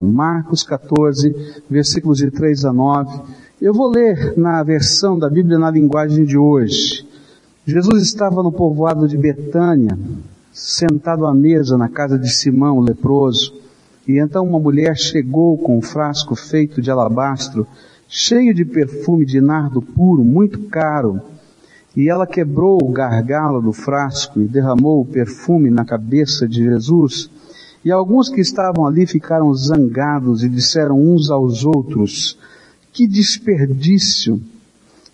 Marcos 14, versículos de 3 a 9. Eu vou ler na versão da Bíblia na linguagem de hoje. Jesus estava no povoado de Betânia, sentado à mesa na casa de Simão, o leproso, e então uma mulher chegou com um frasco feito de alabastro, cheio de perfume de nardo puro, muito caro, e ela quebrou o gargalo do frasco e derramou o perfume na cabeça de Jesus, e alguns que estavam ali ficaram zangados e disseram uns aos outros, que desperdício!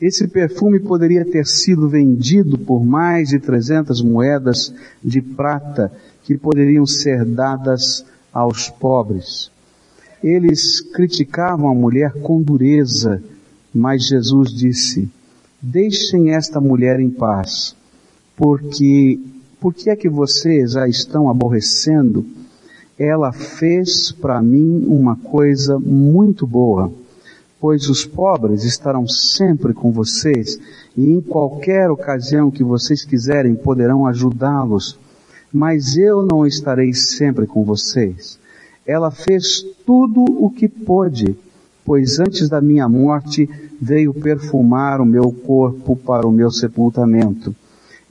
Esse perfume poderia ter sido vendido por mais de 300 moedas de prata que poderiam ser dadas aos pobres. Eles criticavam a mulher com dureza, mas Jesus disse, deixem esta mulher em paz, porque, por que é que vocês a estão aborrecendo? Ela fez para mim uma coisa muito boa, pois os pobres estarão sempre com vocês e em qualquer ocasião que vocês quiserem poderão ajudá-los, mas eu não estarei sempre com vocês. Ela fez tudo o que pôde, pois antes da minha morte veio perfumar o meu corpo para o meu sepultamento.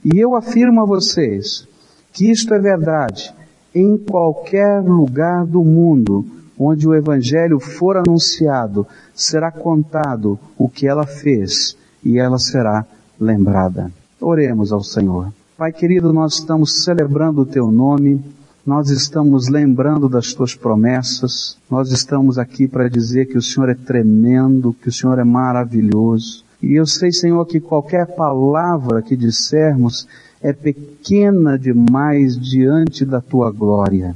E eu afirmo a vocês que isto é verdade em qualquer lugar do mundo onde o Evangelho for anunciado, será contado o que ela fez e ela será lembrada. Oremos ao Senhor. Pai querido, nós estamos celebrando o Teu nome, nós estamos lembrando das Tuas promessas, nós estamos aqui para dizer que o Senhor é tremendo, que o Senhor é maravilhoso. E eu sei, Senhor, que qualquer palavra que dissermos é pequena demais diante da tua glória,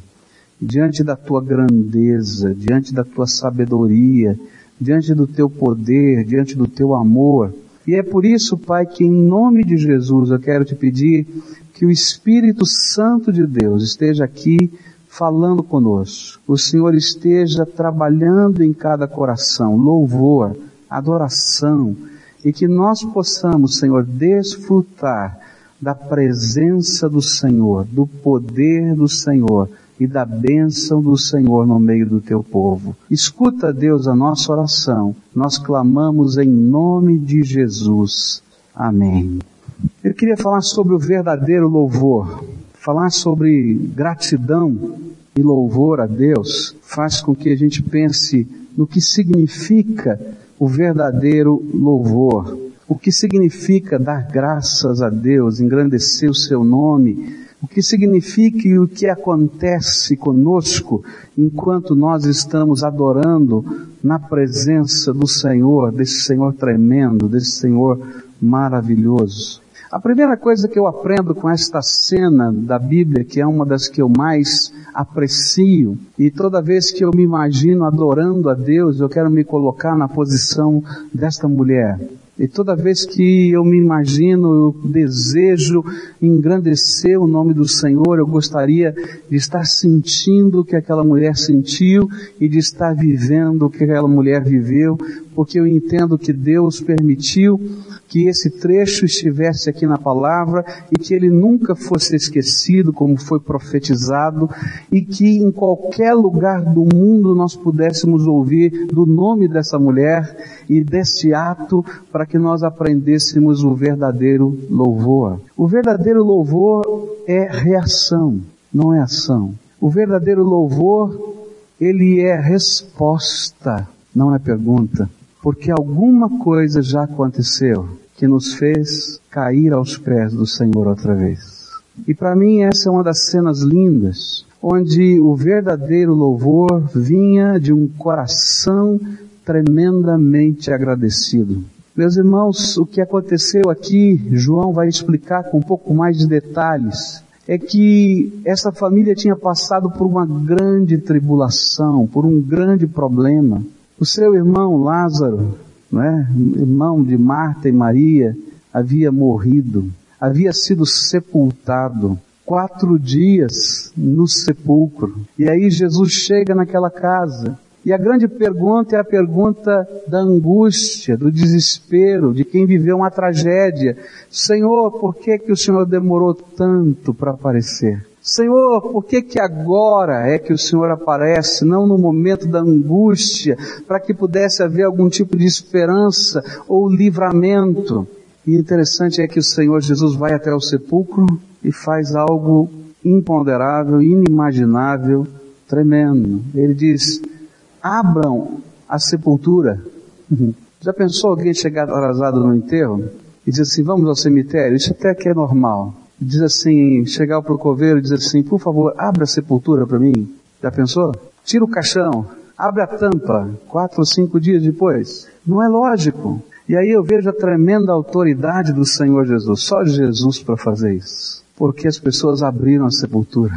diante da tua grandeza, diante da tua sabedoria, diante do teu poder, diante do teu amor. E é por isso, Pai, que em nome de Jesus eu quero te pedir que o Espírito Santo de Deus esteja aqui falando conosco. O Senhor esteja trabalhando em cada coração, louvor, adoração, e que nós possamos, Senhor, desfrutar da presença do Senhor, do poder do Senhor e da bênção do Senhor no meio do teu povo. Escuta, Deus, a nossa oração. Nós clamamos em nome de Jesus. Amém. Eu queria falar sobre o verdadeiro louvor. Falar sobre gratidão e louvor a Deus faz com que a gente pense no que significa o verdadeiro louvor o que significa dar graças a Deus, engrandecer o seu nome, o que significa e o que acontece conosco enquanto nós estamos adorando na presença do Senhor, desse Senhor tremendo, desse Senhor maravilhoso. A primeira coisa que eu aprendo com esta cena da Bíblia, que é uma das que eu mais aprecio, e toda vez que eu me imagino adorando a Deus, eu quero me colocar na posição desta mulher. E toda vez que eu me imagino, eu desejo engrandecer o nome do Senhor, eu gostaria de estar sentindo o que aquela mulher sentiu e de estar vivendo o que aquela mulher viveu, porque eu entendo que Deus permitiu que esse trecho estivesse aqui na palavra e que ele nunca fosse esquecido, como foi profetizado, e que em qualquer lugar do mundo nós pudéssemos ouvir do nome dessa mulher e desse ato para que nós aprendêssemos o verdadeiro louvor. O verdadeiro louvor é reação, não é ação. O verdadeiro louvor, ele é resposta, não é pergunta porque alguma coisa já aconteceu que nos fez cair aos pés do Senhor outra vez. E para mim essa é uma das cenas lindas, onde o verdadeiro louvor vinha de um coração tremendamente agradecido. Meus irmãos, o que aconteceu aqui, João vai explicar com um pouco mais de detalhes, é que essa família tinha passado por uma grande tribulação, por um grande problema. O seu irmão Lázaro, não é? irmão de Marta e Maria, havia morrido, havia sido sepultado quatro dias no sepulcro. E aí Jesus chega naquela casa. E a grande pergunta é a pergunta da angústia, do desespero, de quem viveu uma tragédia. Senhor, por que que o Senhor demorou tanto para aparecer? Senhor, por que que agora é que o Senhor aparece, não no momento da angústia, para que pudesse haver algum tipo de esperança ou livramento? E interessante é que o Senhor Jesus vai até o sepulcro e faz algo imponderável, inimaginável, tremendo. Ele diz, abram a sepultura. Já pensou alguém chegar atrasado no enterro e dizer assim, vamos ao cemitério? Isso até que é normal. Diz assim, chegar para o coveiro e dizer assim, por favor, abra a sepultura para mim. Já pensou? Tira o caixão, abre a tampa, quatro ou cinco dias depois. Não é lógico. E aí eu vejo a tremenda autoridade do Senhor Jesus, só Jesus para fazer isso. Porque as pessoas abriram a sepultura.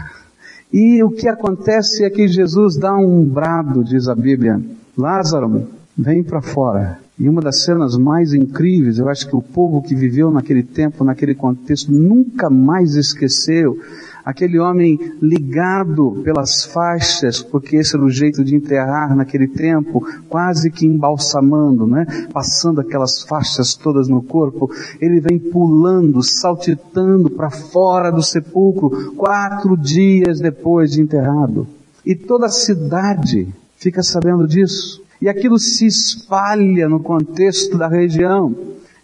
E o que acontece é que Jesus dá um brado, diz a Bíblia. Lázaro, vem para fora. E uma das cenas mais incríveis, eu acho que o povo que viveu naquele tempo, naquele contexto, nunca mais esqueceu aquele homem ligado pelas faixas, porque esse era o jeito de enterrar naquele tempo, quase que embalsamando, né? Passando aquelas faixas todas no corpo, ele vem pulando, saltitando para fora do sepulcro, quatro dias depois de enterrado. E toda a cidade fica sabendo disso. E aquilo se espalha no contexto da região.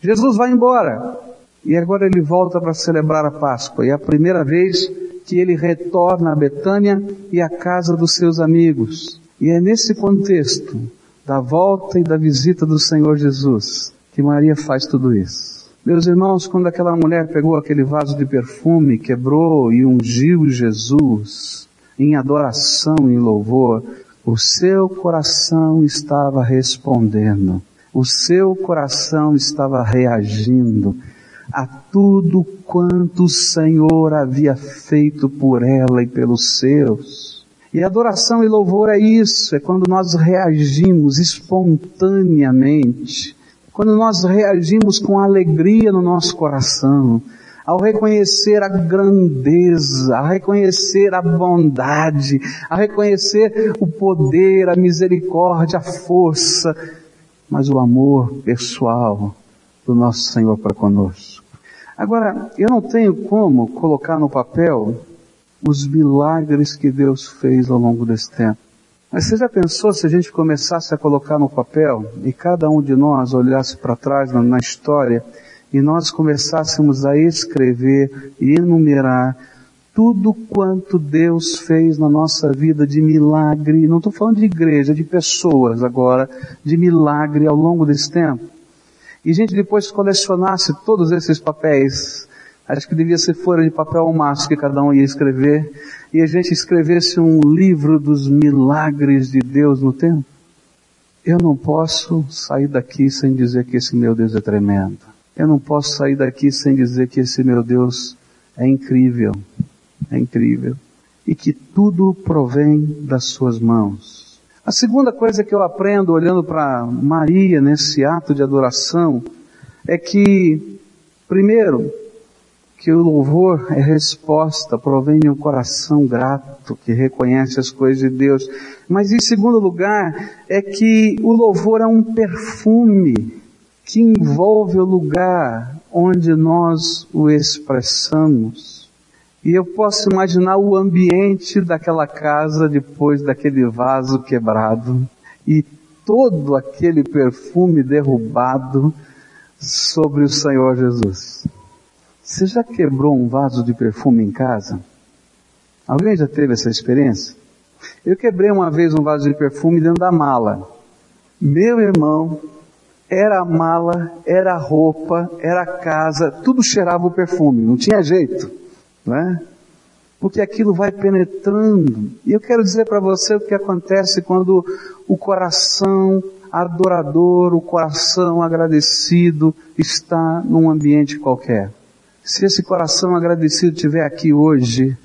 Jesus vai embora. E agora ele volta para celebrar a Páscoa. E é a primeira vez que ele retorna a Betânia e à casa dos seus amigos. E é nesse contexto da volta e da visita do Senhor Jesus que Maria faz tudo isso. Meus irmãos, quando aquela mulher pegou aquele vaso de perfume, quebrou e ungiu Jesus em adoração e louvor, o seu coração estava respondendo, o seu coração estava reagindo a tudo quanto o Senhor havia feito por ela e pelos seus. E adoração e louvor é isso, é quando nós reagimos espontaneamente, quando nós reagimos com alegria no nosso coração, ao reconhecer a grandeza, a reconhecer a bondade, a reconhecer o poder, a misericórdia, a força, mas o amor pessoal do nosso Senhor para conosco. Agora, eu não tenho como colocar no papel os milagres que Deus fez ao longo desse tempo. Mas você já pensou se a gente começasse a colocar no papel e cada um de nós olhasse para trás na, na história e nós começássemos a escrever e enumerar tudo quanto Deus fez na nossa vida de milagre, não estou falando de igreja, de pessoas agora, de milagre ao longo desse tempo. E gente depois colecionasse todos esses papéis, acho que devia ser folha de papel ao maço que cada um ia escrever, e a gente escrevesse um livro dos milagres de Deus no tempo. Eu não posso sair daqui sem dizer que esse meu Deus é tremendo. Eu não posso sair daqui sem dizer que esse meu Deus é incrível. É incrível. E que tudo provém das suas mãos. A segunda coisa que eu aprendo olhando para Maria nesse ato de adoração é que, primeiro, que o louvor é resposta, provém de um coração grato que reconhece as coisas de Deus. Mas em segundo lugar, é que o louvor é um perfume que envolve o lugar onde nós o expressamos. E eu posso imaginar o ambiente daquela casa depois daquele vaso quebrado e todo aquele perfume derrubado sobre o Senhor Jesus. Você já quebrou um vaso de perfume em casa? Alguém já teve essa experiência? Eu quebrei uma vez um vaso de perfume dentro da mala. Meu irmão, era a mala, era a roupa, era a casa, tudo cheirava o perfume, não tinha jeito né? Porque aquilo vai penetrando. E eu quero dizer para você o que acontece quando o coração adorador, o coração agradecido está num ambiente qualquer. Se esse coração agradecido estiver aqui hoje,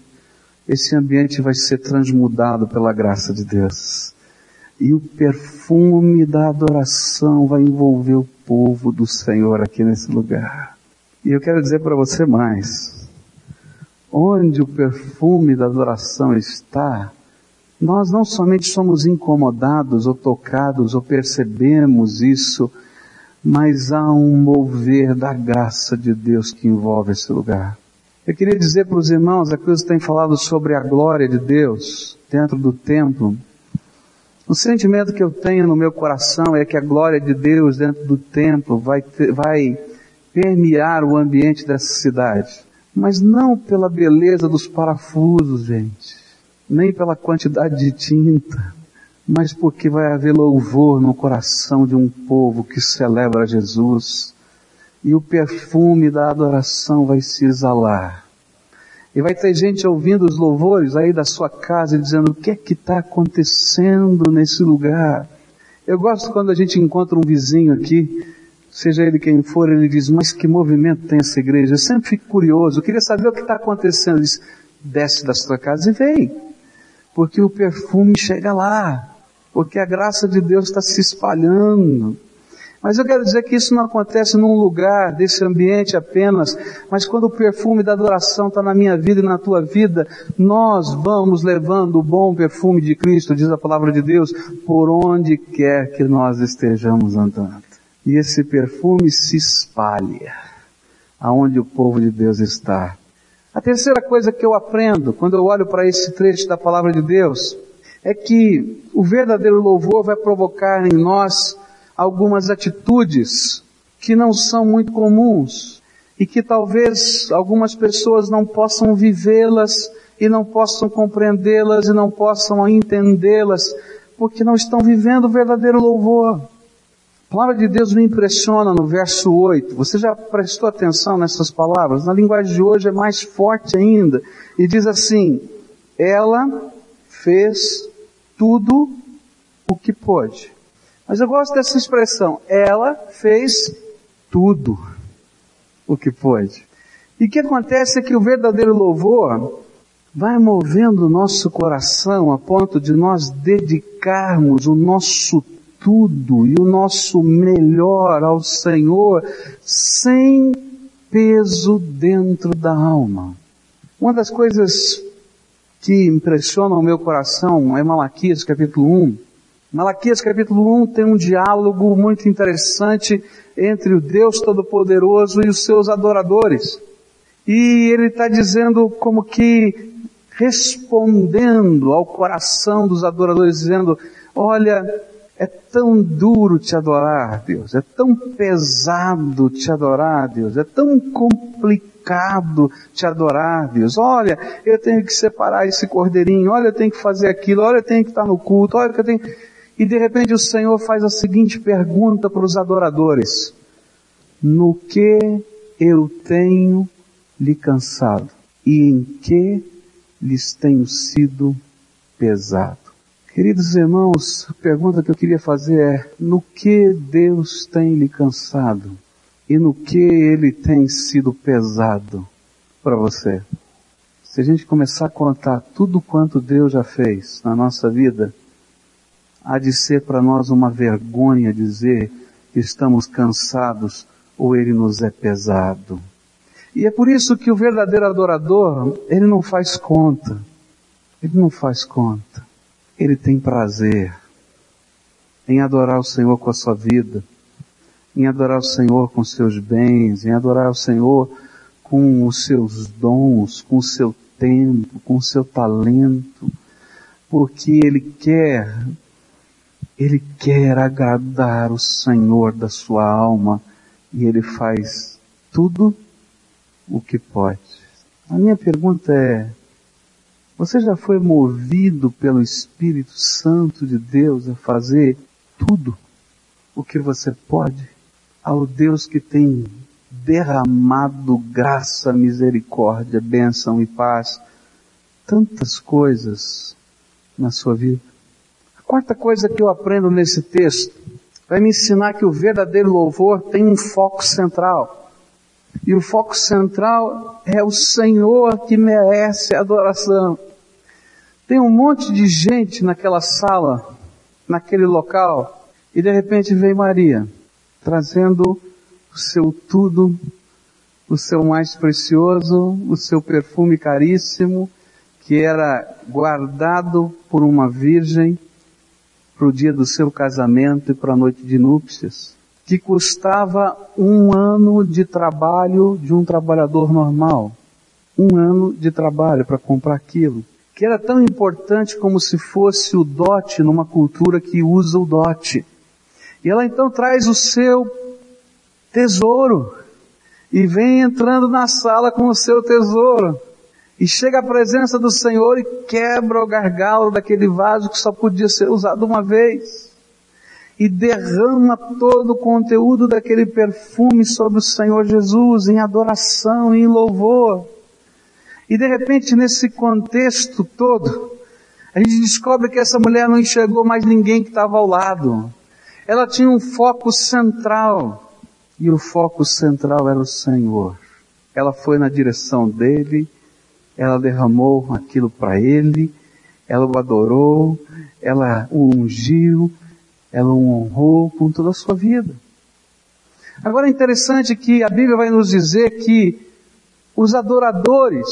esse ambiente vai ser transmudado pela graça de Deus. E o perfume da adoração vai envolver o povo do Senhor aqui nesse lugar. E eu quero dizer para você mais onde o perfume da adoração está, nós não somente somos incomodados ou tocados ou percebemos isso, mas há um mover da graça de Deus que envolve esse lugar. Eu queria dizer para os irmãos, a Cruz tem falado sobre a glória de Deus dentro do templo. O sentimento que eu tenho no meu coração é que a glória de Deus dentro do templo vai, vai permear o ambiente dessa cidade. Mas não pela beleza dos parafusos, gente. Nem pela quantidade de tinta. Mas porque vai haver louvor no coração de um povo que celebra Jesus. E o perfume da adoração vai se exalar. E vai ter gente ouvindo os louvores aí da sua casa dizendo o que é que está acontecendo nesse lugar. Eu gosto quando a gente encontra um vizinho aqui seja ele quem for, ele diz, mas que movimento tem essa igreja? Eu sempre fico curioso, eu queria saber o que está acontecendo. Ele diz, desce da sua casa e vem. Porque o perfume chega lá. Porque a graça de Deus está se espalhando. Mas eu quero dizer que isso não acontece num lugar desse ambiente apenas, mas quando o perfume da adoração está na minha vida e na tua vida, nós vamos levando o bom perfume de Cristo, diz a palavra de Deus, por onde quer que nós estejamos andando e esse perfume se espalha aonde o povo de Deus está. A terceira coisa que eu aprendo quando eu olho para esse trecho da palavra de Deus é que o verdadeiro louvor vai provocar em nós algumas atitudes que não são muito comuns e que talvez algumas pessoas não possam vivê-las e não possam compreendê-las e não possam entendê-las porque não estão vivendo o verdadeiro louvor. A palavra de Deus me impressiona no verso 8. Você já prestou atenção nessas palavras? Na linguagem de hoje é mais forte ainda. E diz assim, ela fez tudo o que pôde. Mas eu gosto dessa expressão, ela fez tudo o que pôde. E o que acontece é que o verdadeiro louvor vai movendo o nosso coração a ponto de nós dedicarmos o nosso tudo e o nosso melhor ao Senhor sem peso dentro da alma. Uma das coisas que impressiona o meu coração é Malaquias capítulo 1. Malaquias capítulo 1 tem um diálogo muito interessante entre o Deus Todo-Poderoso e os seus adoradores. E ele está dizendo como que respondendo ao coração dos adoradores, dizendo, olha, é tão duro te adorar, Deus. É tão pesado te adorar, Deus. É tão complicado te adorar, Deus. Olha, eu tenho que separar esse cordeirinho. Olha, eu tenho que fazer aquilo. Olha, eu tenho que estar no culto. Olha, eu tenho... E de repente o Senhor faz a seguinte pergunta para os adoradores. No que eu tenho lhe cansado? E em que lhes tenho sido pesado? Queridos irmãos, a pergunta que eu queria fazer é, no que Deus tem lhe cansado? E no que Ele tem sido pesado para você? Se a gente começar a contar tudo quanto Deus já fez na nossa vida, há de ser para nós uma vergonha dizer que estamos cansados ou Ele nos é pesado. E é por isso que o verdadeiro adorador, ele não faz conta. Ele não faz conta. Ele tem prazer em adorar o Senhor com a sua vida, em adorar o Senhor com seus bens, em adorar o Senhor com os seus dons, com o seu tempo, com o seu talento, porque Ele quer, Ele quer agradar o Senhor da sua alma e Ele faz tudo o que pode. A minha pergunta é, você já foi movido pelo Espírito Santo de Deus a fazer tudo o que você pode ao Deus que tem derramado graça, misericórdia, bênção e paz, tantas coisas na sua vida. Quarta coisa que eu aprendo nesse texto vai me ensinar que o verdadeiro louvor tem um foco central. E o foco central é o Senhor que merece adoração. Tem um monte de gente naquela sala, naquele local, e de repente vem Maria, trazendo o seu tudo, o seu mais precioso, o seu perfume caríssimo, que era guardado por uma virgem para o dia do seu casamento e para a noite de núpcias, que custava um ano de trabalho de um trabalhador normal. um ano de trabalho para comprar aquilo, que era tão importante como se fosse o dote numa cultura que usa o dote. E ela então traz o seu tesouro e vem entrando na sala com o seu tesouro. E chega à presença do Senhor e quebra o gargalo daquele vaso que só podia ser usado uma vez. E derrama todo o conteúdo daquele perfume sobre o Senhor Jesus em adoração, em louvor. E de repente, nesse contexto todo, a gente descobre que essa mulher não enxergou mais ninguém que estava ao lado. Ela tinha um foco central. E o foco central era o Senhor. Ela foi na direção dele, ela derramou aquilo para ele, ela o adorou, ela o ungiu, ela o honrou com toda a sua vida. Agora é interessante que a Bíblia vai nos dizer que os adoradores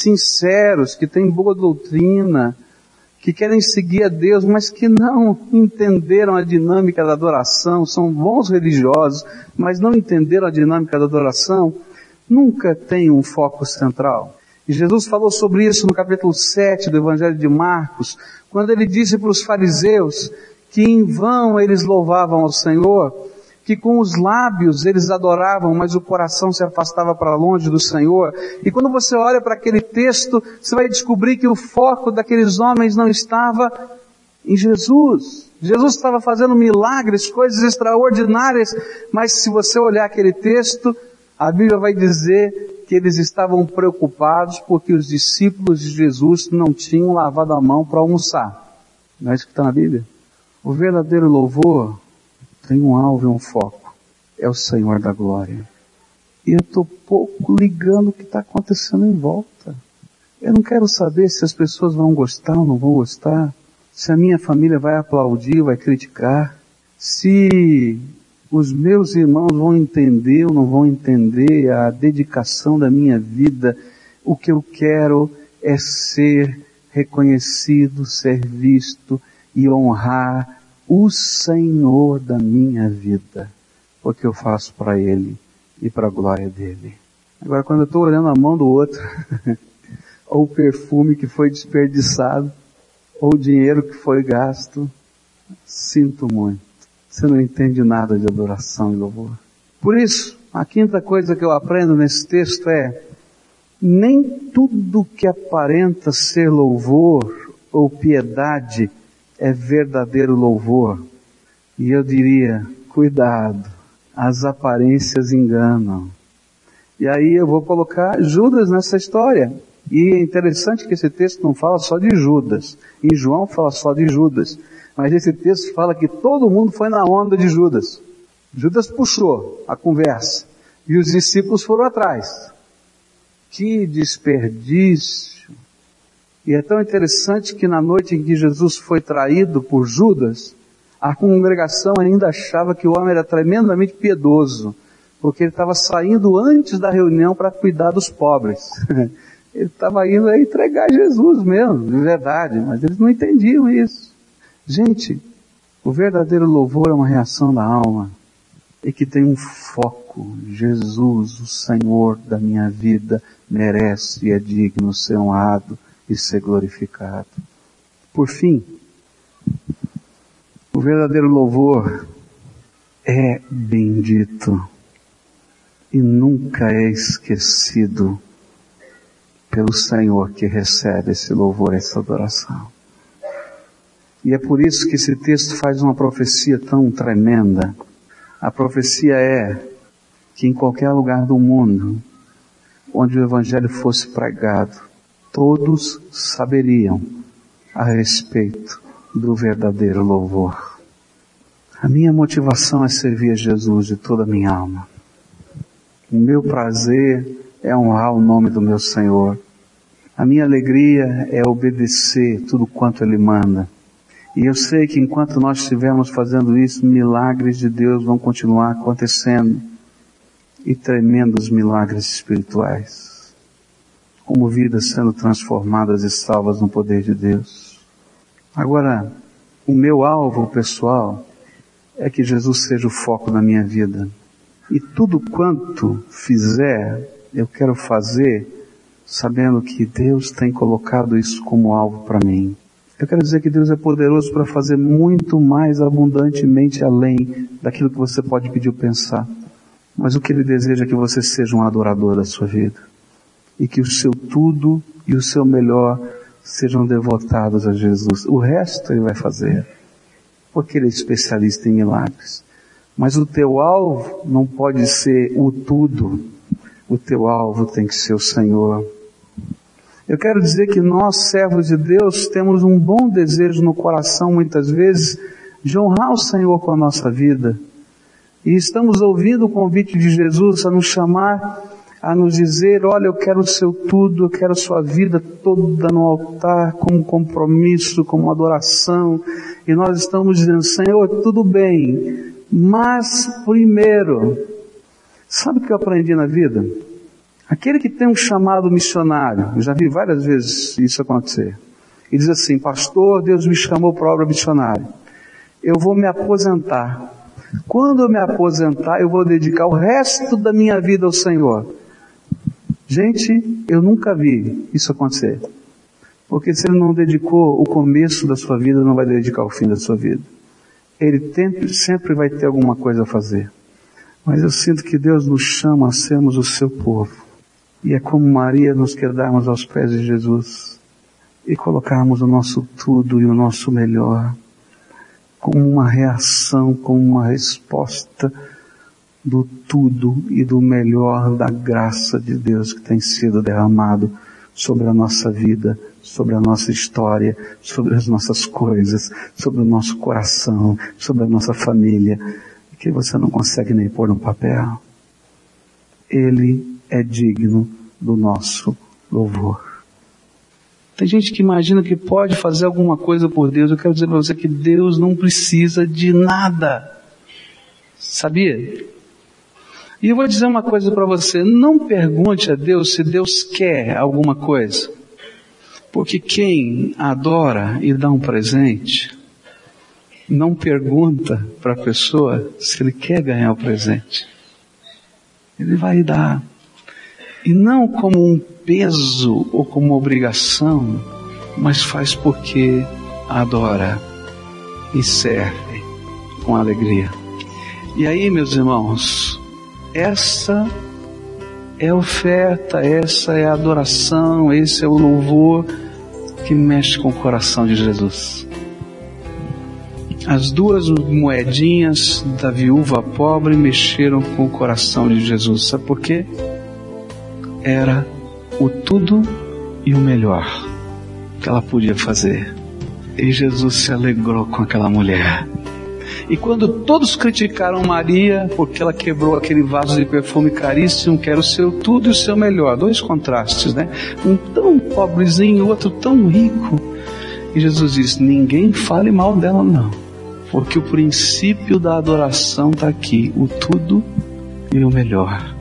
sinceros, que têm boa doutrina, que querem seguir a Deus, mas que não entenderam a dinâmica da adoração, são bons religiosos, mas não entenderam a dinâmica da adoração, nunca têm um foco central. E Jesus falou sobre isso no capítulo 7 do Evangelho de Marcos, quando ele disse para os fariseus que em vão eles louvavam ao Senhor, que com os lábios eles adoravam, mas o coração se afastava para longe do Senhor. E quando você olha para aquele texto, você vai descobrir que o foco daqueles homens não estava em Jesus. Jesus estava fazendo milagres, coisas extraordinárias, mas se você olhar aquele texto, a Bíblia vai dizer que eles estavam preocupados porque os discípulos de Jesus não tinham lavado a mão para almoçar. Não é isso que está na Bíblia? O verdadeiro louvor tem um alvo e um foco. É o Senhor da glória. E eu estou pouco ligando o que está acontecendo em volta. Eu não quero saber se as pessoas vão gostar ou não vão gostar, se a minha família vai aplaudir, vai criticar, se os meus irmãos vão entender ou não vão entender a dedicação da minha vida. O que eu quero é ser reconhecido, ser visto e honrar o Senhor da minha vida, porque eu faço para Ele e para a glória dele. Agora, quando eu estou olhando a mão do outro, ou o perfume que foi desperdiçado, ou o dinheiro que foi gasto, sinto muito. Você não entende nada de adoração e louvor. Por isso, a quinta coisa que eu aprendo nesse texto é, nem tudo que aparenta ser louvor ou piedade é verdadeiro louvor. E eu diria, cuidado, as aparências enganam. E aí eu vou colocar Judas nessa história. E é interessante que esse texto não fala só de Judas. Em João fala só de Judas. Mas esse texto fala que todo mundo foi na onda de Judas. Judas puxou a conversa e os discípulos foram atrás. Que desperdício! E é tão interessante que na noite em que Jesus foi traído por Judas, a congregação ainda achava que o homem era tremendamente piedoso, porque ele estava saindo antes da reunião para cuidar dos pobres. ele estava indo a entregar Jesus mesmo, de verdade, mas eles não entendiam isso. Gente, o verdadeiro louvor é uma reação da alma e que tem um foco. Jesus, o Senhor da minha vida, merece e é digno ser honrado e ser glorificado. Por fim, o verdadeiro louvor é bendito e nunca é esquecido pelo Senhor que recebe esse louvor, essa adoração. E é por isso que esse texto faz uma profecia tão tremenda. A profecia é que em qualquer lugar do mundo onde o Evangelho fosse pregado, todos saberiam a respeito do verdadeiro louvor. A minha motivação é servir a Jesus de toda a minha alma. O meu prazer é honrar o nome do meu Senhor. A minha alegria é obedecer tudo quanto Ele manda. E eu sei que enquanto nós estivermos fazendo isso, milagres de Deus vão continuar acontecendo. E tremendos milagres espirituais. Como vidas sendo transformadas e salvas no poder de Deus. Agora, o meu alvo pessoal é que Jesus seja o foco da minha vida. E tudo quanto fizer, eu quero fazer sabendo que Deus tem colocado isso como alvo para mim. Eu quero dizer que Deus é poderoso para fazer muito mais abundantemente além daquilo que você pode pedir ou pensar. Mas o que Ele deseja é que você seja um adorador da sua vida. E que o seu tudo e o seu melhor sejam devotados a Jesus. O resto Ele vai fazer. Porque Ele é especialista em milagres. Mas o teu alvo não pode ser o tudo. O teu alvo tem que ser o Senhor. Eu quero dizer que nós, servos de Deus, temos um bom desejo no coração, muitas vezes, de honrar o Senhor com a nossa vida. E estamos ouvindo o convite de Jesus a nos chamar, a nos dizer, olha, eu quero o seu tudo, eu quero a sua vida toda no altar, como compromisso, como adoração. E nós estamos dizendo, Senhor, tudo bem, mas primeiro, sabe o que eu aprendi na vida? Aquele que tem um chamado missionário, eu já vi várias vezes isso acontecer, e diz assim, pastor, Deus me chamou para obra missionária. Eu vou me aposentar. Quando eu me aposentar, eu vou dedicar o resto da minha vida ao Senhor. Gente, eu nunca vi isso acontecer. Porque se ele não dedicou o começo da sua vida, não vai dedicar o fim da sua vida. Ele sempre, sempre vai ter alguma coisa a fazer. Mas eu sinto que Deus nos chama a sermos o seu povo. E é como Maria nos quedarmos aos pés de Jesus e colocarmos o nosso tudo e o nosso melhor como uma reação, como uma resposta do tudo e do melhor da graça de Deus que tem sido derramado sobre a nossa vida, sobre a nossa história, sobre as nossas coisas, sobre o nosso coração, sobre a nossa família, que você não consegue nem pôr no papel. Ele é digno do nosso louvor. Tem gente que imagina que pode fazer alguma coisa por Deus. Eu quero dizer para você que Deus não precisa de nada. Sabia? E eu vou dizer uma coisa para você. Não pergunte a Deus se Deus quer alguma coisa. Porque quem adora e dá um presente, não pergunta para a pessoa se ele quer ganhar o presente. Ele vai dar e não como um peso ou como obrigação, mas faz porque adora e serve com alegria. E aí, meus irmãos, essa é oferta, essa é adoração, esse é o louvor que mexe com o coração de Jesus. As duas moedinhas da viúva pobre mexeram com o coração de Jesus. Sabe por quê? Era o tudo e o melhor que ela podia fazer. E Jesus se alegrou com aquela mulher. E quando todos criticaram Maria porque ela quebrou aquele vaso de perfume caríssimo, que era o seu tudo e o seu melhor, dois contrastes, né? Um tão pobrezinho, outro tão rico. E Jesus disse: ninguém fale mal dela, não, porque o princípio da adoração está aqui, o tudo e o melhor.